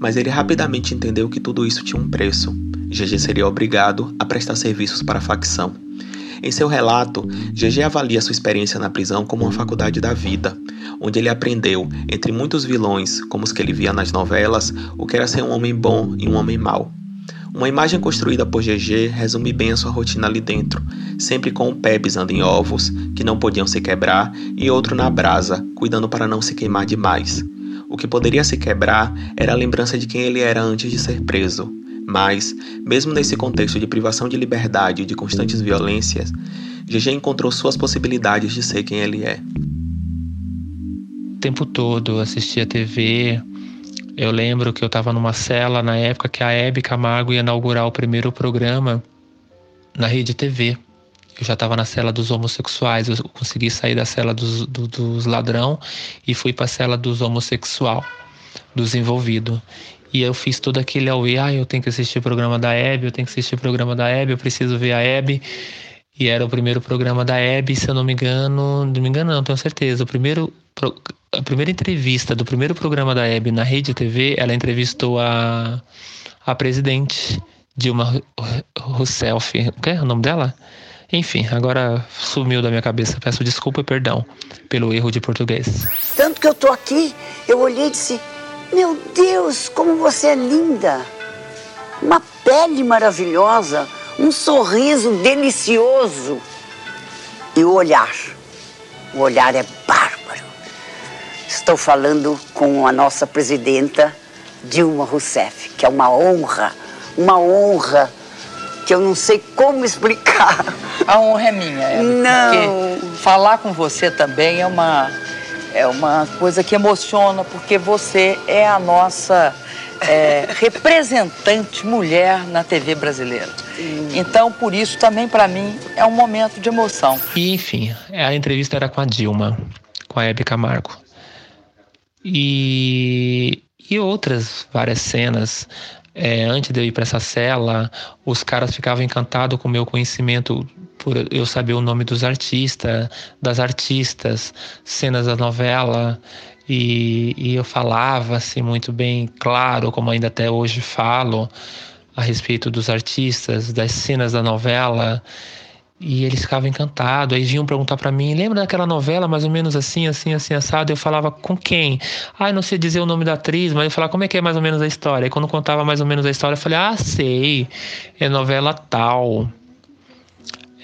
B: Mas ele rapidamente entendeu que tudo isso tinha um preço. GG seria obrigado a prestar serviços para a facção. Em seu relato, GG avalia sua experiência na prisão como uma faculdade da vida, onde ele aprendeu, entre muitos vilões, como os que ele via nas novelas, o que era ser um homem bom e um homem mau. Uma imagem construída por GG resume bem a sua rotina ali dentro, sempre com um pé pisando em ovos, que não podiam se quebrar, e outro na brasa, cuidando para não se queimar demais. O que poderia se quebrar era a lembrança de quem ele era antes de ser preso, mas, mesmo nesse contexto de privação de liberdade e de constantes violências, GG encontrou suas possibilidades de ser quem ele é.
A: O tempo todo assistia TV. Eu lembro que eu estava numa cela na época que a Hebe Camargo ia inaugurar o primeiro programa na rede TV. Eu já estava na cela dos homossexuais, eu consegui sair da cela dos, do, dos ladrão e fui para a cela dos homossexual, dos envolvidos. E eu fiz todo aquele auê, ah, eu tenho que assistir o programa da Hebe, eu tenho que assistir o programa da Hebe, eu preciso ver a Hebe. E era o primeiro programa da Hebe, se eu não me engano, não me engano não, tenho certeza. O primeiro, a primeira entrevista do primeiro programa da Hebe na Rede TV, ela entrevistou a, a presidente Dilma Rousseff, o que é o nome dela? Enfim, agora sumiu da minha cabeça. Peço desculpa e perdão pelo erro de português.
G: Tanto que eu tô aqui, eu olhei e disse: meu Deus, como você é linda! Uma pele maravilhosa, um sorriso delicioso. E o olhar, o olhar é bárbaro. Estou falando com a nossa presidenta Dilma Rousseff, que é uma honra, uma honra que eu não sei como explicar.
H: A honra é minha,
G: Não.
H: Porque falar com você também é uma é uma coisa que emociona, porque você é a nossa é, representante mulher na TV brasileira. Então, por isso, também para mim, é um momento de emoção.
A: E, enfim, a entrevista era com a Dilma, com a Hebe Camargo. E, e outras várias cenas. É, antes de eu ir para essa cela, os caras ficavam encantados com o meu conhecimento por eu saber o nome dos artistas, das artistas, cenas da novela, e, e eu falava assim muito bem claro, como ainda até hoje falo, a respeito dos artistas, das cenas da novela. E eles ficavam encantados. Aí vinham perguntar para mim: lembra daquela novela mais ou menos assim, assim, assim, assado? Eu falava com quem? Ah, não sei dizer o nome da atriz, mas eu falava como é que é mais ou menos a história. Aí quando contava mais ou menos a história, eu falei: ah, sei, é novela tal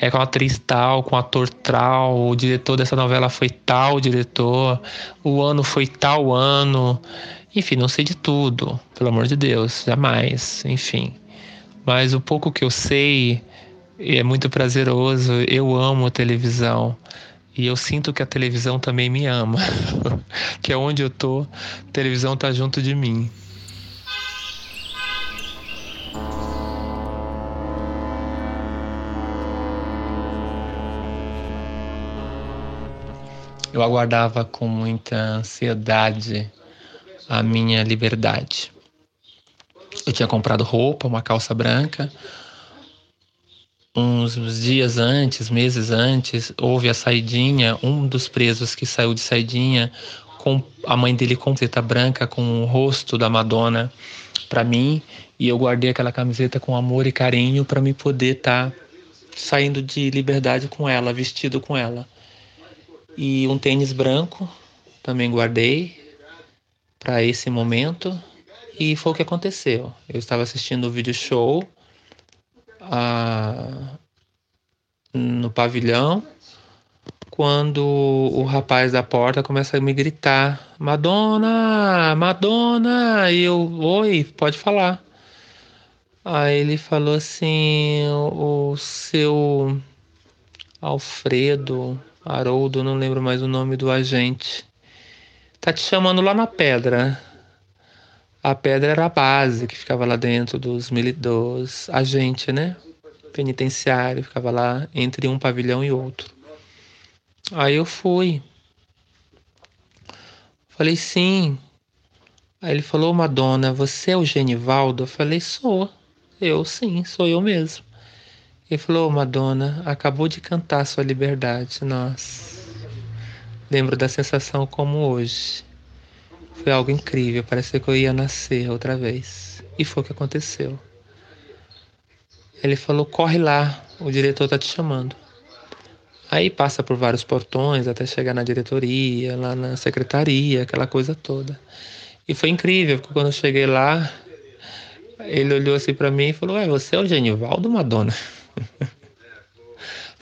A: é com a atriz tal, com o ator tal, o diretor dessa novela foi tal diretor, o ano foi tal ano. Enfim, não sei de tudo, pelo amor de Deus, jamais, enfim. Mas o pouco que eu sei é muito prazeroso, eu amo a televisão. E eu sinto que a televisão também me ama. que é onde eu tô, a televisão tá junto de mim. Eu aguardava com muita ansiedade a minha liberdade. Eu tinha comprado roupa, uma calça branca. Uns dias antes, meses antes, houve a saidinha. Um dos presos que saiu de saidinha, com a mãe dele com camiseta branca, com o rosto da Madonna para mim. E eu guardei aquela camiseta com amor e carinho para me poder estar tá saindo de liberdade com ela, vestido com ela. E um tênis branco também guardei para esse momento. E foi o que aconteceu. Eu estava assistindo o vídeo show ah, no pavilhão quando o rapaz da porta começa a me gritar: Madonna, Madonna! E eu, oi, pode falar. Aí ele falou assim: o seu Alfredo, Haroldo, não lembro mais o nome do agente. Tá te chamando lá na pedra. A pedra era a base que ficava lá dentro dos, dos agentes, né? Penitenciário, ficava lá entre um pavilhão e outro. Aí eu fui. Falei, sim. Aí ele falou, Madonna, você é o Genivaldo? Eu falei, sou. Eu sim, sou eu mesmo. Ele falou, Madonna, acabou de cantar sua liberdade. Nossa. Lembro da sensação como hoje. Foi algo incrível, parecia que eu ia nascer outra vez. E foi o que aconteceu. Ele falou: corre lá, o diretor tá te chamando. Aí passa por vários portões até chegar na diretoria, lá na secretaria, aquela coisa toda. E foi incrível, porque quando eu cheguei lá, ele olhou assim para mim e falou: Ué, você é o Genivaldo Madonna?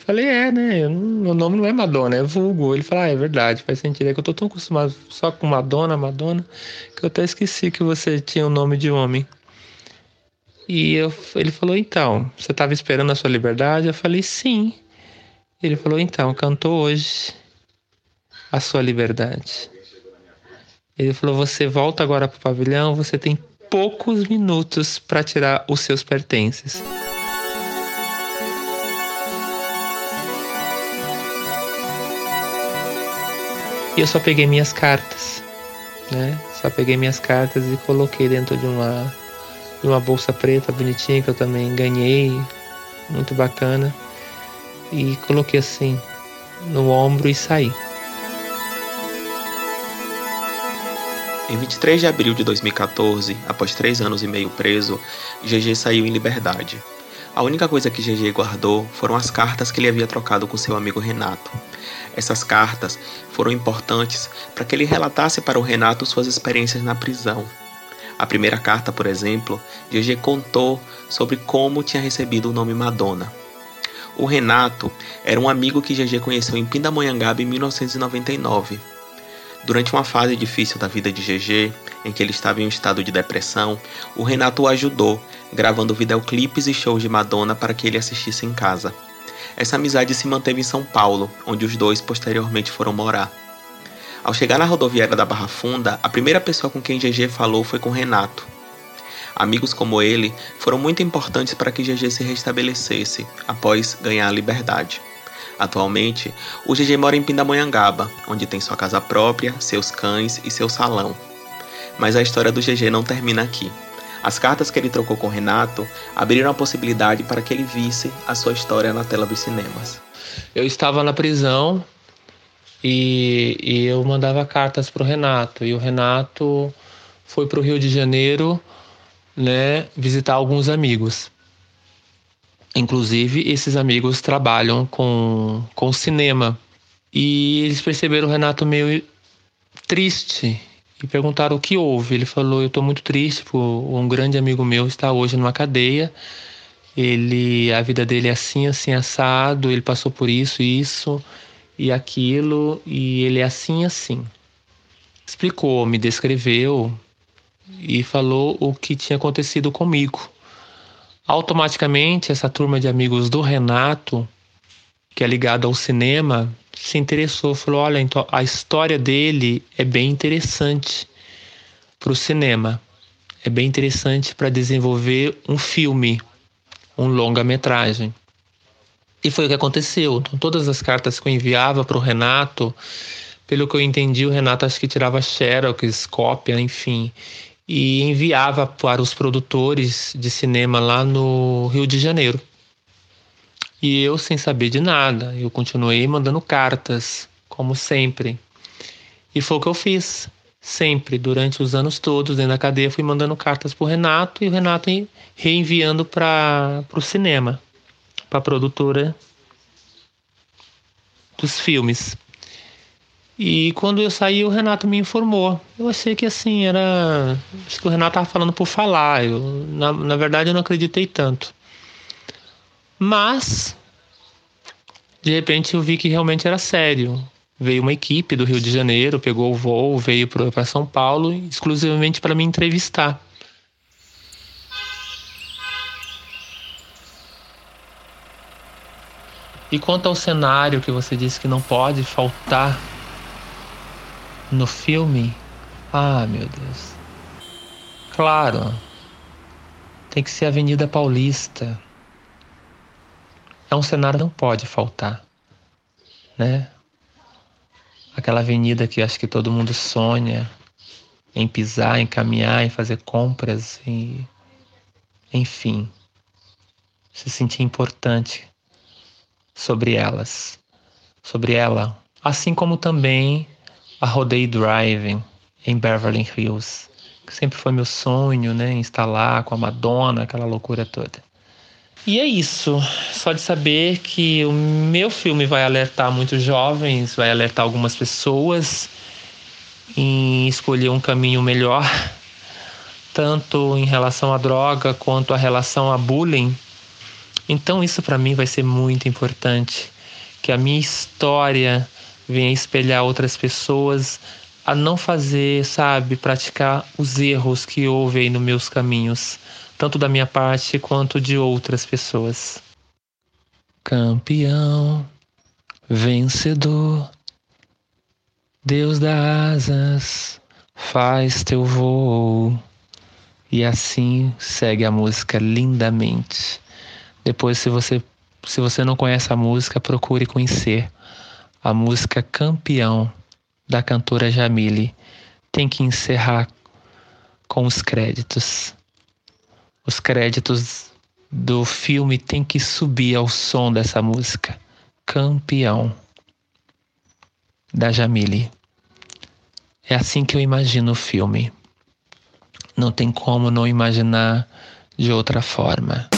A: Falei, é, né? Meu nome não é Madonna, é vulgo. Ele falou, ah, é verdade, faz sentido. É que eu tô tão acostumado só com Madonna, Madonna, que eu até esqueci que você tinha o nome de homem. E eu, ele falou, então, você estava esperando a sua liberdade? Eu falei, sim. Ele falou, então, cantou hoje a sua liberdade. Ele falou, você volta agora pro pavilhão, você tem poucos minutos para tirar os seus pertences. E eu só peguei minhas cartas, né? Só peguei minhas cartas e coloquei dentro de uma, de uma bolsa preta bonitinha que eu também ganhei, muito bacana. E coloquei assim no ombro e saí.
B: Em 23 de abril de 2014, após três anos e meio preso, GG saiu em liberdade. A única coisa que GG guardou foram as cartas que ele havia trocado com seu amigo Renato. Essas cartas foram importantes para que ele relatasse para o Renato suas experiências na prisão. A primeira carta, por exemplo, GG contou sobre como tinha recebido o nome Madonna. O Renato era um amigo que GG conheceu em Pindamonhangaba em 1999. Durante uma fase difícil da vida de GG, em que ele estava em um estado de depressão, o Renato o ajudou, gravando videoclipes e shows de Madonna para que ele assistisse em casa. Essa amizade se manteve em São Paulo, onde os dois posteriormente foram morar. Ao chegar na rodoviária da Barra Funda, a primeira pessoa com quem GG falou foi com Renato. Amigos como ele foram muito importantes para que GG se restabelecesse após ganhar a liberdade. Atualmente, o GG mora em Pindamonhangaba, onde tem sua casa própria, seus cães e seu salão. Mas a história do GG não termina aqui. As cartas que ele trocou com Renato abriram a possibilidade para que ele visse a sua história na tela dos cinemas.
A: Eu estava na prisão e, e eu mandava cartas para o Renato. E o Renato foi para o Rio de Janeiro né, visitar alguns amigos. Inclusive, esses amigos trabalham com, com cinema. E eles perceberam o Renato meio triste e perguntaram o que houve. Ele falou: Eu estou muito triste, porque um grande amigo meu está hoje numa cadeia. Ele, a vida dele é assim, assim, assado. Ele passou por isso, isso e aquilo, e ele é assim, assim. Explicou, me descreveu e falou o que tinha acontecido comigo. Automaticamente, essa turma de amigos do Renato, que é ligada ao cinema, se interessou, falou: olha, então a história dele é bem interessante para o cinema, é bem interessante para desenvolver um filme, um longa-metragem. E foi o que aconteceu. Então, todas as cartas que eu enviava para o Renato, pelo que eu entendi, o Renato acho que tirava xerox, cópia, enfim e enviava para os produtores de cinema lá no Rio de Janeiro. E eu, sem saber de nada, eu continuei mandando cartas, como sempre. E foi o que eu fiz. Sempre, durante os anos todos, dentro da cadeia, fui mandando cartas para o Renato e o Renato reenviando para o cinema, para a produtora dos filmes. E quando eu saí, o Renato me informou. Eu achei que assim, era. Acho que o Renato estava falando por falar. Eu, na, na verdade, eu não acreditei tanto. Mas, de repente, eu vi que realmente era sério. Veio uma equipe do Rio de Janeiro, pegou o voo, veio para São Paulo, exclusivamente para me entrevistar. E quanto ao cenário que você disse que não pode faltar no filme, ah, meu Deus. Claro, tem que ser Avenida Paulista. É um cenário que não pode faltar, né? Aquela avenida que acho que todo mundo sonha em pisar, em caminhar, em fazer compras, e enfim, se sentir importante sobre elas, sobre ela, assim como também a Rodei Driving em Beverly Hills, que sempre foi meu sonho, né, instalar com a Madonna, aquela loucura toda. E é isso, só de saber que o meu filme vai alertar muitos jovens, vai alertar algumas pessoas em escolher um caminho melhor, tanto em relação à droga quanto à relação a bullying. Então isso para mim vai ser muito importante, que a minha história venha espelhar outras pessoas a não fazer, sabe, praticar os erros que houve aí nos meus caminhos, tanto da minha parte quanto de outras pessoas. Campeão, vencedor, Deus dá asas, faz teu voo. E assim segue a música lindamente. Depois, se você, se você não conhece a música, procure conhecer a música Campeão da cantora Jamile tem que encerrar com os créditos. Os créditos do filme tem que subir ao som dessa música. Campeão da Jamile. É assim que eu imagino o filme. Não tem como não imaginar de outra forma.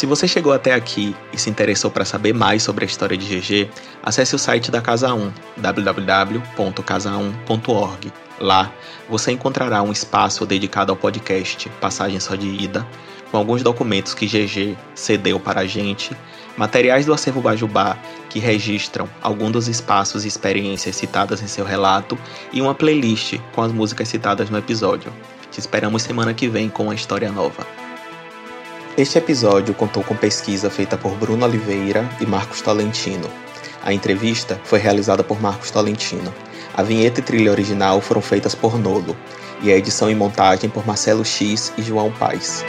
B: Se você chegou até aqui e se interessou para saber mais sobre a história de GG, acesse o site da Casa 1, www.casa1.org. Lá, você encontrará um espaço dedicado ao podcast Passagem Só de Ida, com alguns documentos que GG cedeu para a gente, materiais do acervo Bajubá que registram alguns dos espaços e experiências citadas em seu relato e uma playlist com as músicas citadas no episódio. Te esperamos semana que vem com uma história nova. Este episódio contou com pesquisa feita por Bruno Oliveira e Marcos Tolentino. A entrevista foi realizada por Marcos Tolentino. A vinheta e trilha original foram feitas por Nolo, e a edição e montagem por Marcelo X e João Paes.